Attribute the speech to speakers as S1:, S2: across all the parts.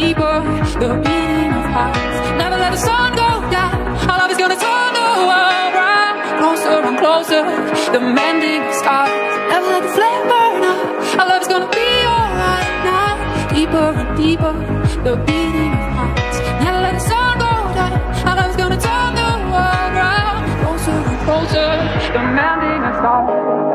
S1: deeper, the beating of hearts. Never let the sun go down. Our love is gonna turn the world round. Closer and closer, the mending of scars. Never let the flame burn out. Our love is gonna be alright now. Deeper and deeper, the beating of hearts. Never let the sun go down. Our love is gonna turn the world round. Closer and closer, the mending of scars.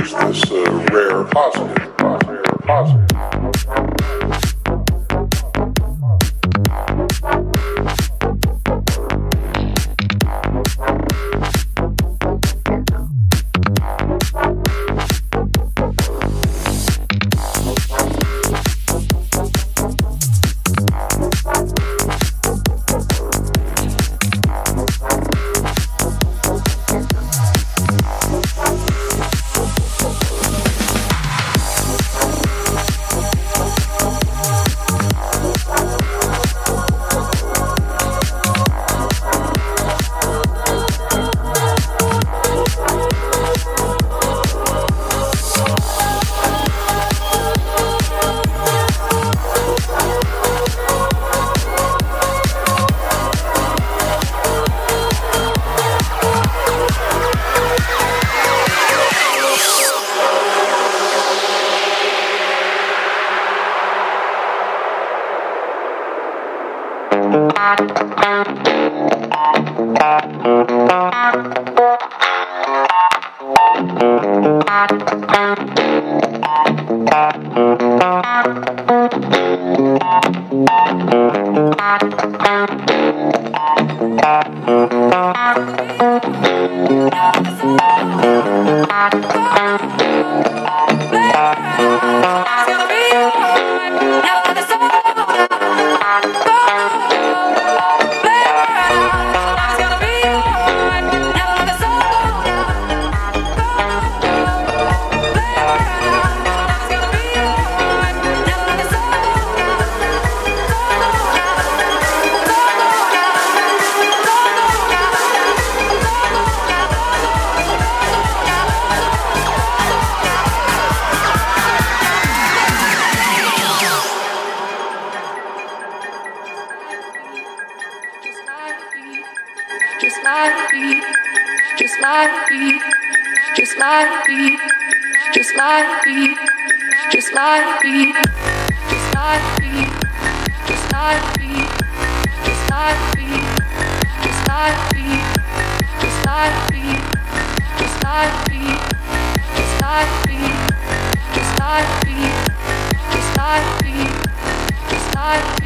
S2: reach this uh, rare positive, positive, positive.
S1: just like me, just like me, just like me, just like me, just like me, just like me, just like me, just like me, just like me, just like me, just like me, just like me, just like me, just like me.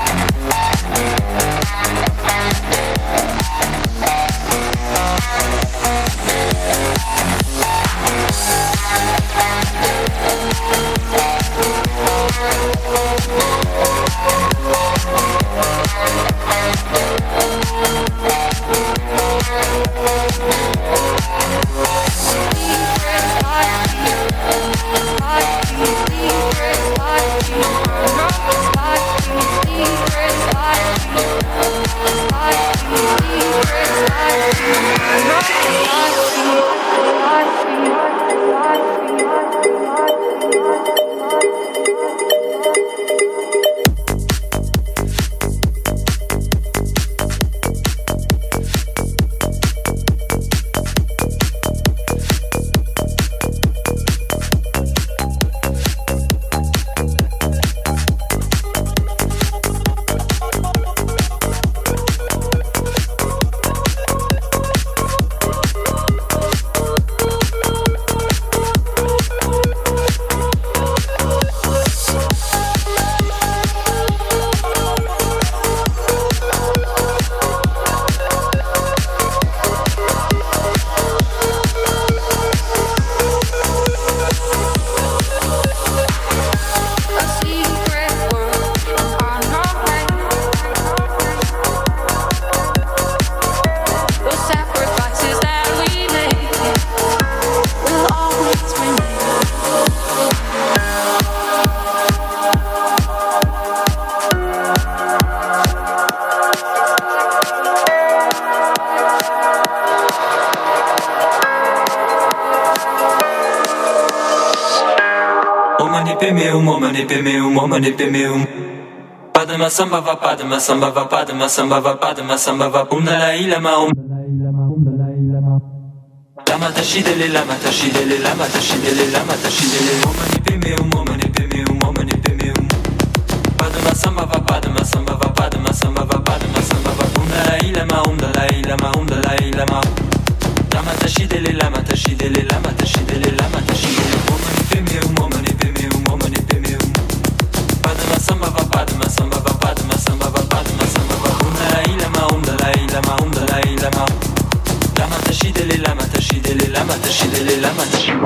S3: épée mais um. Padma samba va padma samba va padma samba va padma samba va um dalai lama um. Lama tashidele lama tashidele lama lama tashidele um épée mais. much.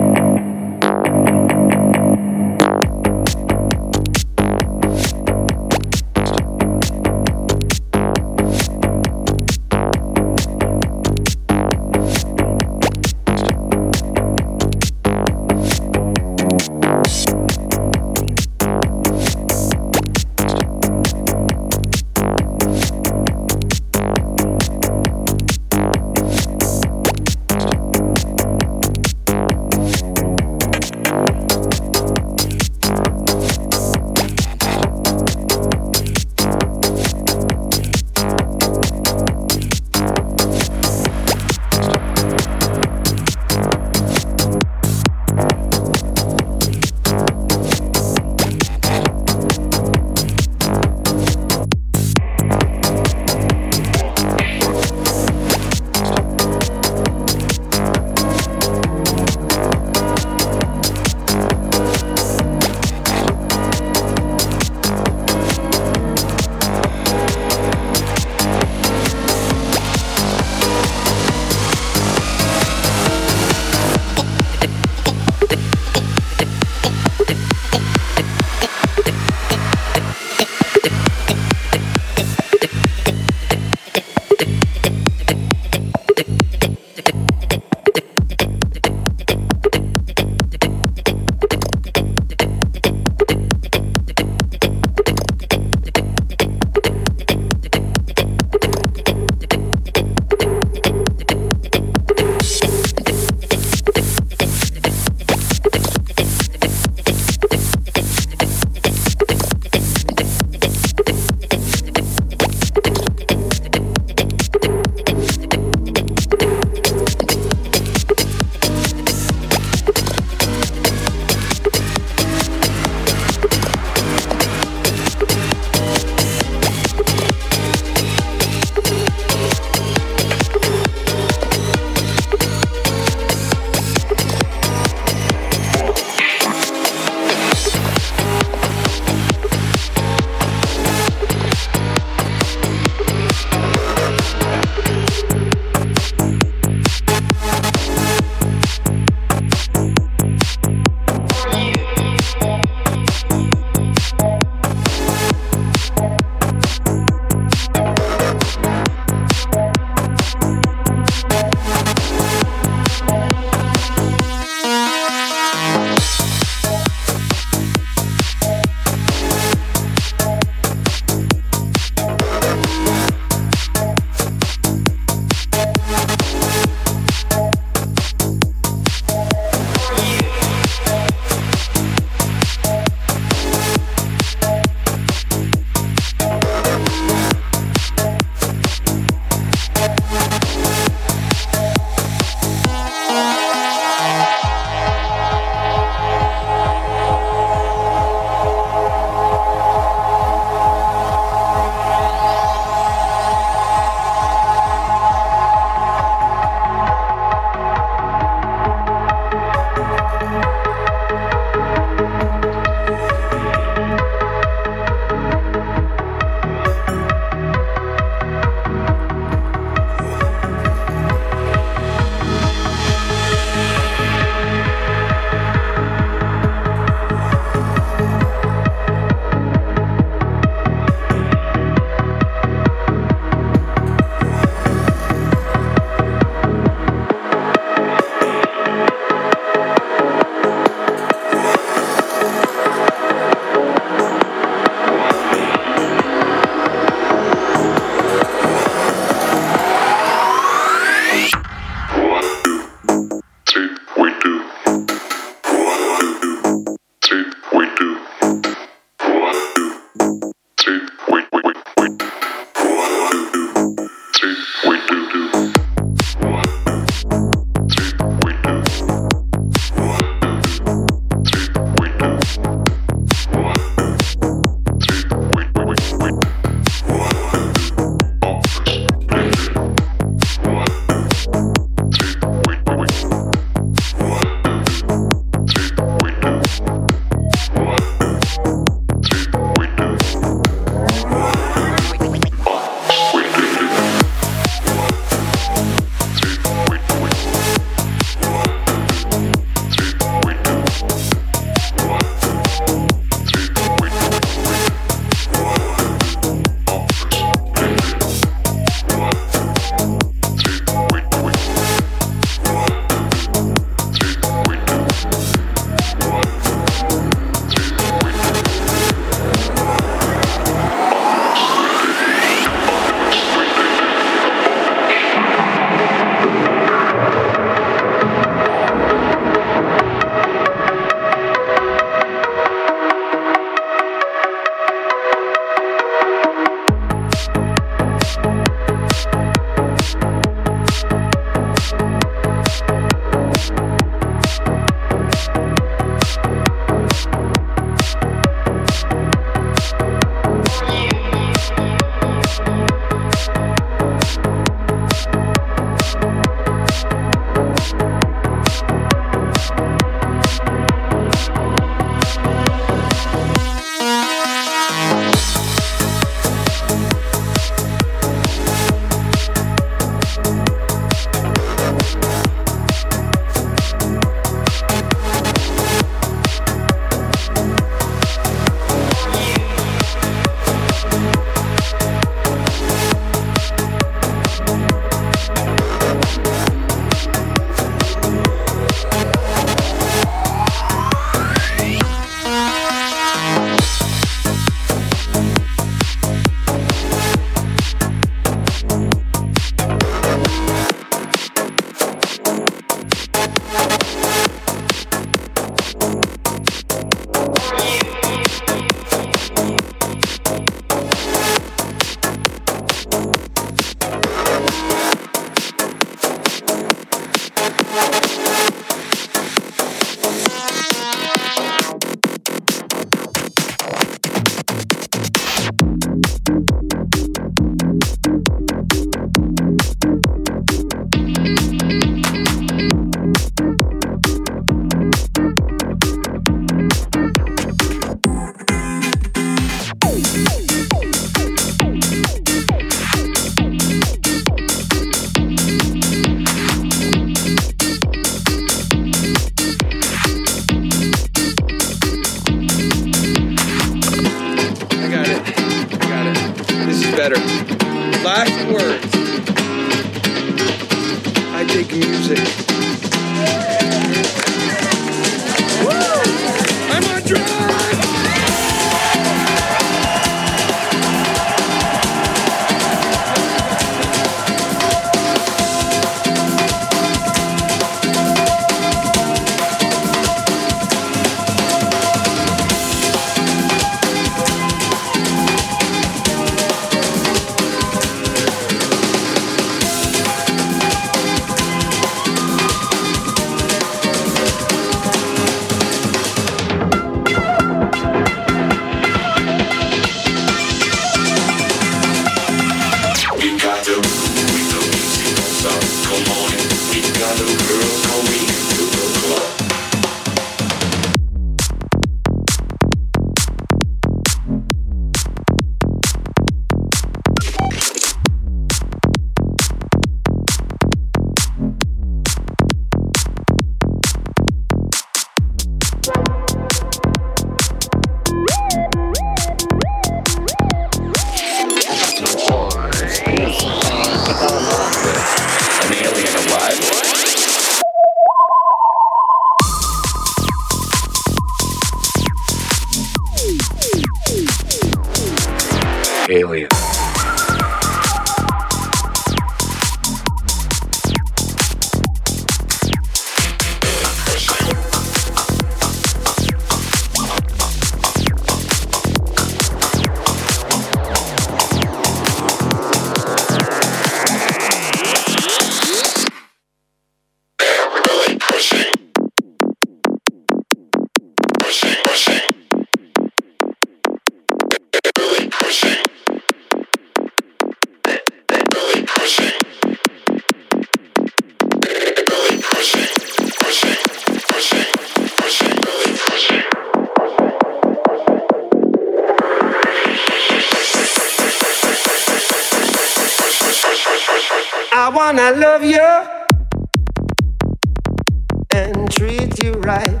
S4: treat you right.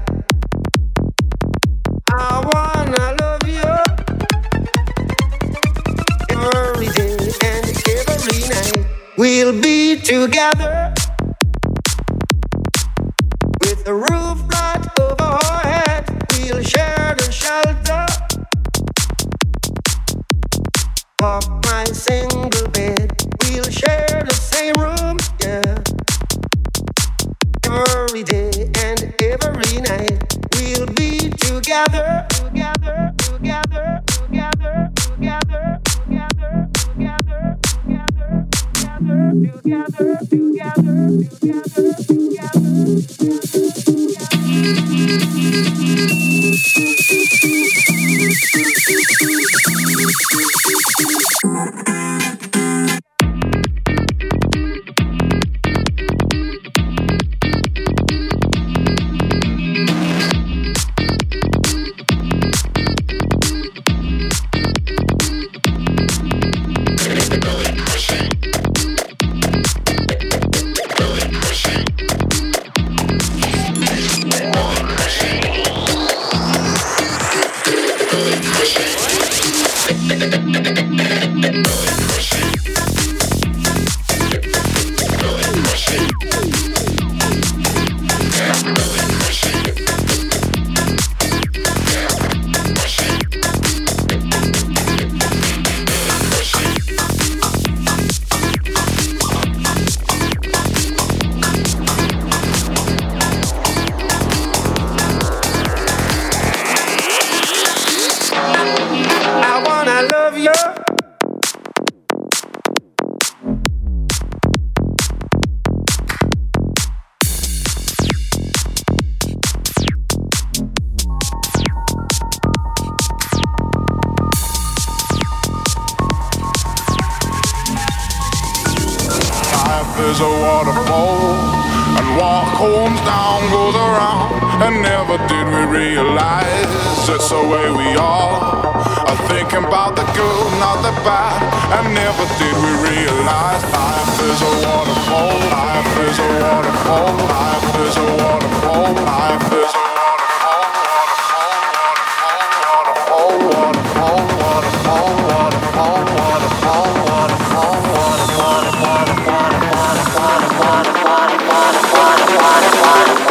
S4: I wanna love you every day and every night. We'll be together with the roof right over our head. We'll share the shelter of my single
S5: is a waterfall, and what comes down goes around. And never did we realize it's the way we are. I'm thinking about the good, not the bad. And never did we realize life is a waterfall. Life is a waterfall. Life is a waterfall. Life is a waterfall. Waterfall. Waterfall. Waterfall. Waterfall. Waterfall. waterfall. one.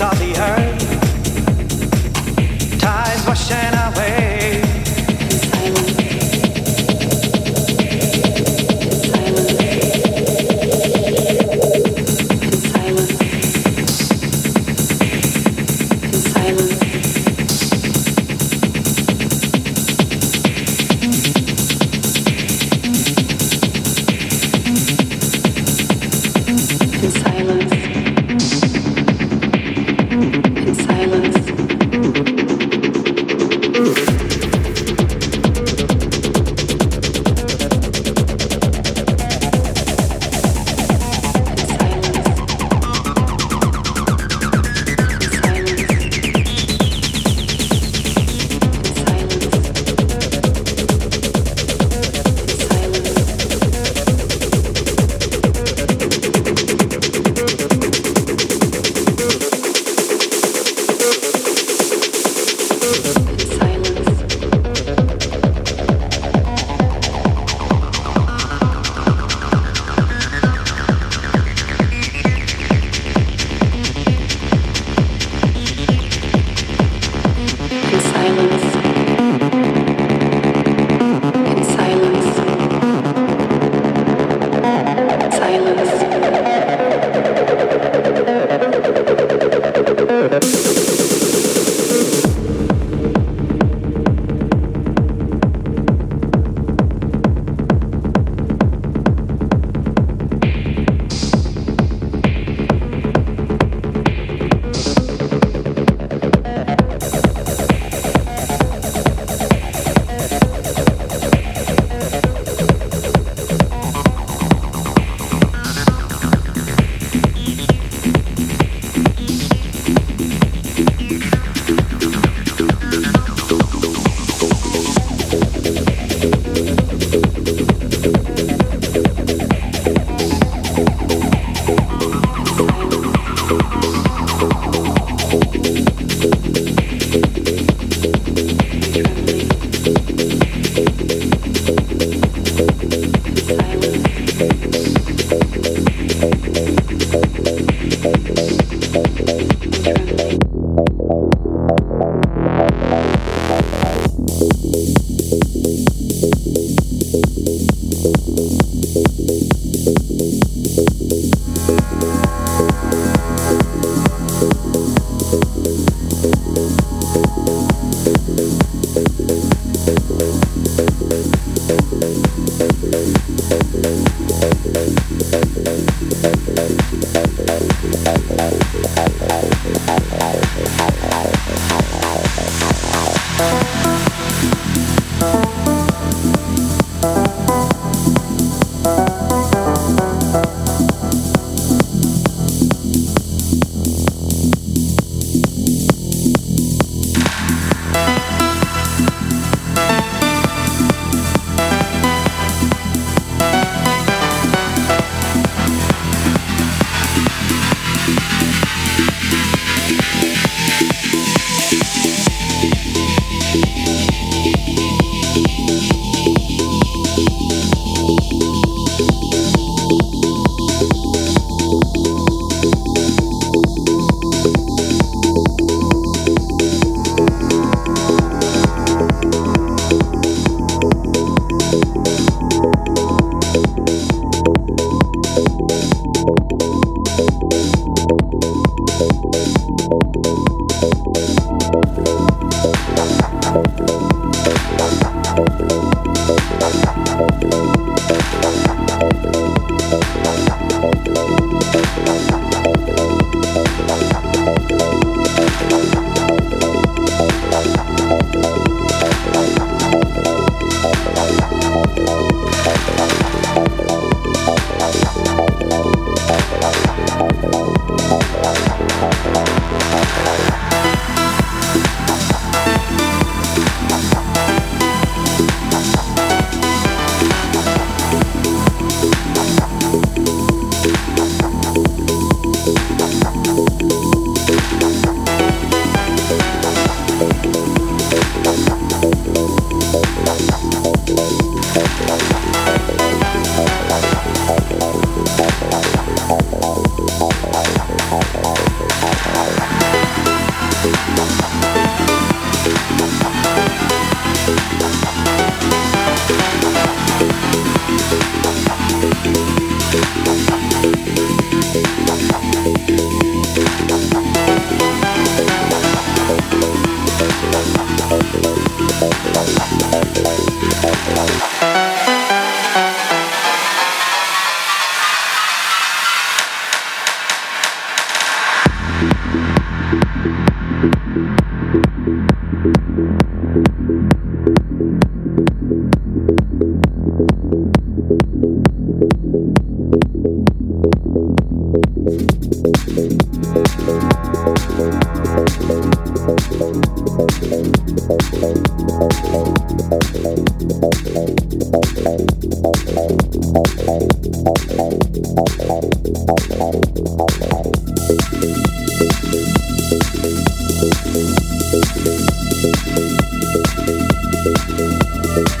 S6: Thank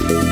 S6: I want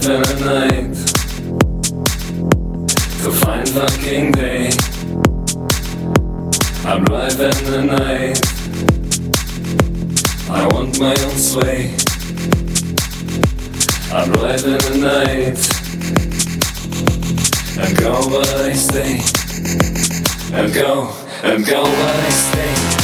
S7: survive every night to find fucking day. I'm live in the night. I want my own sway. I'm live in the night. And go but I stay. And go, and go but I stay.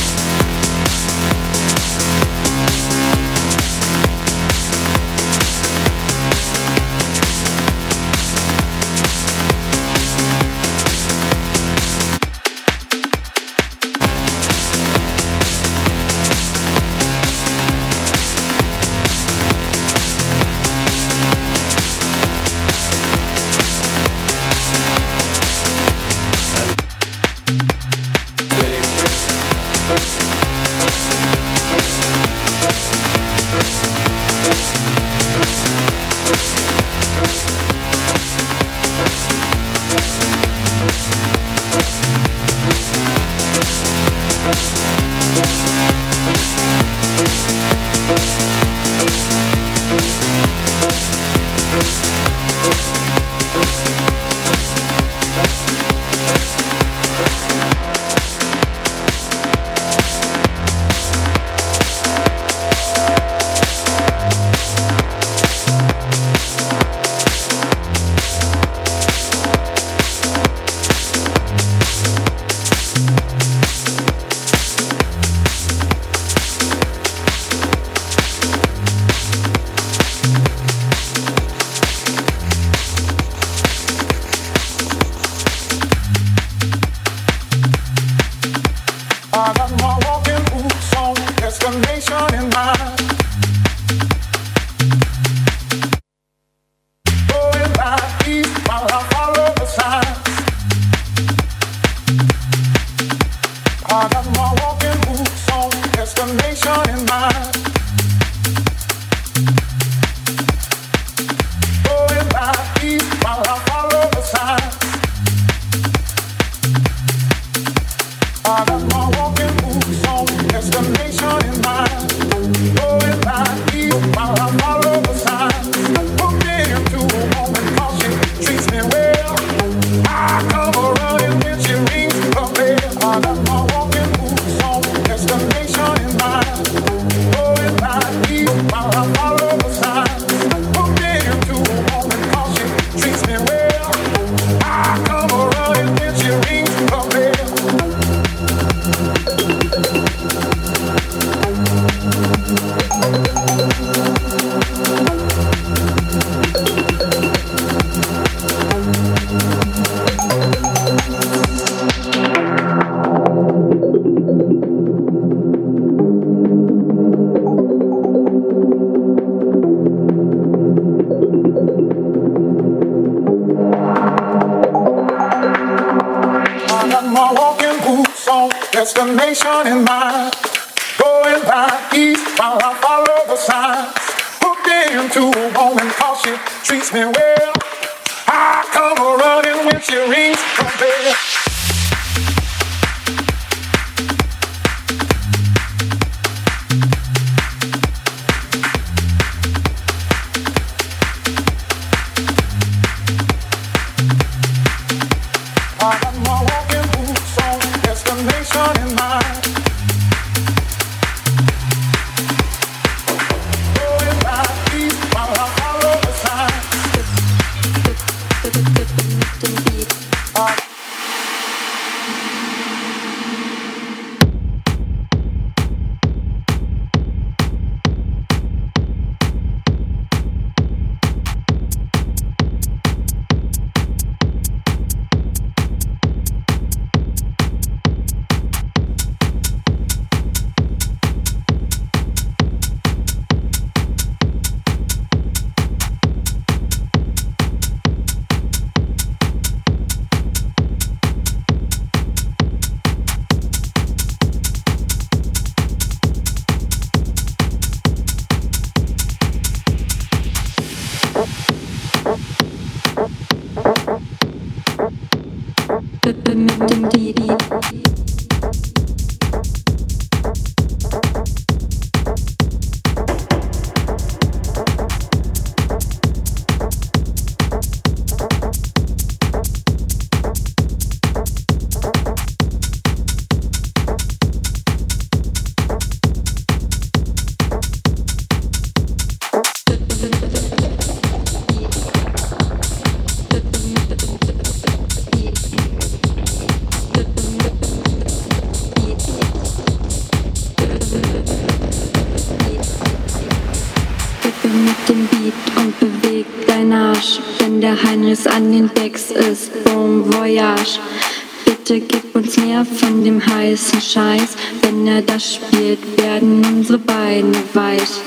S8: mehr von dem heißen Scheiß. Wenn er das spielt, werden unsere Beine weich.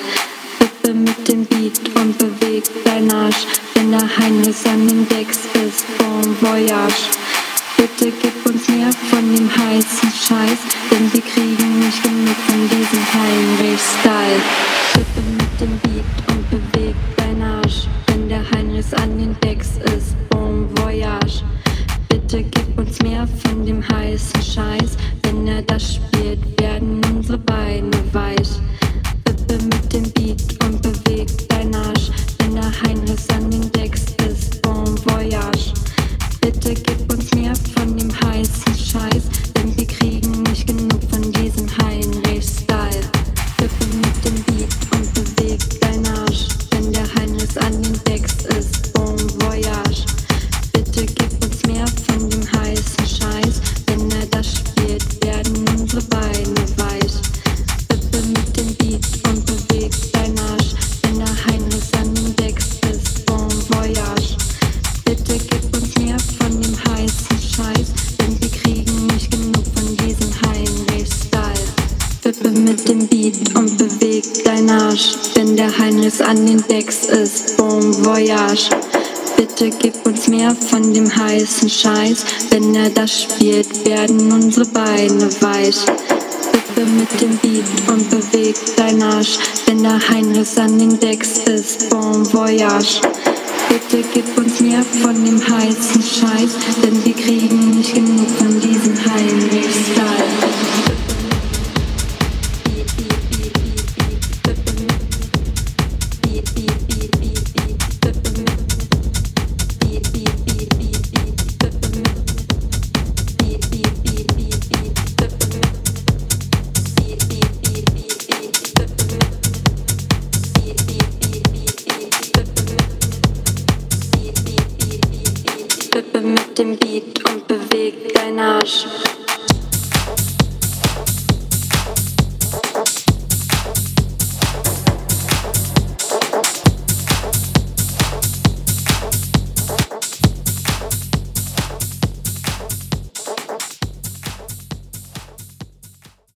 S8: ganzen Scheiß. Wenn er das spielt, werden unsere Beine weich. Wippe mit dem Beat und beweg dein Arsch. Wenn der Heinrich an den Decks ist, bon voyage. Bitte gib uns mehr von dem heißen Scheiß, denn wir kriegen nicht genug von diesem Heinrich-Style.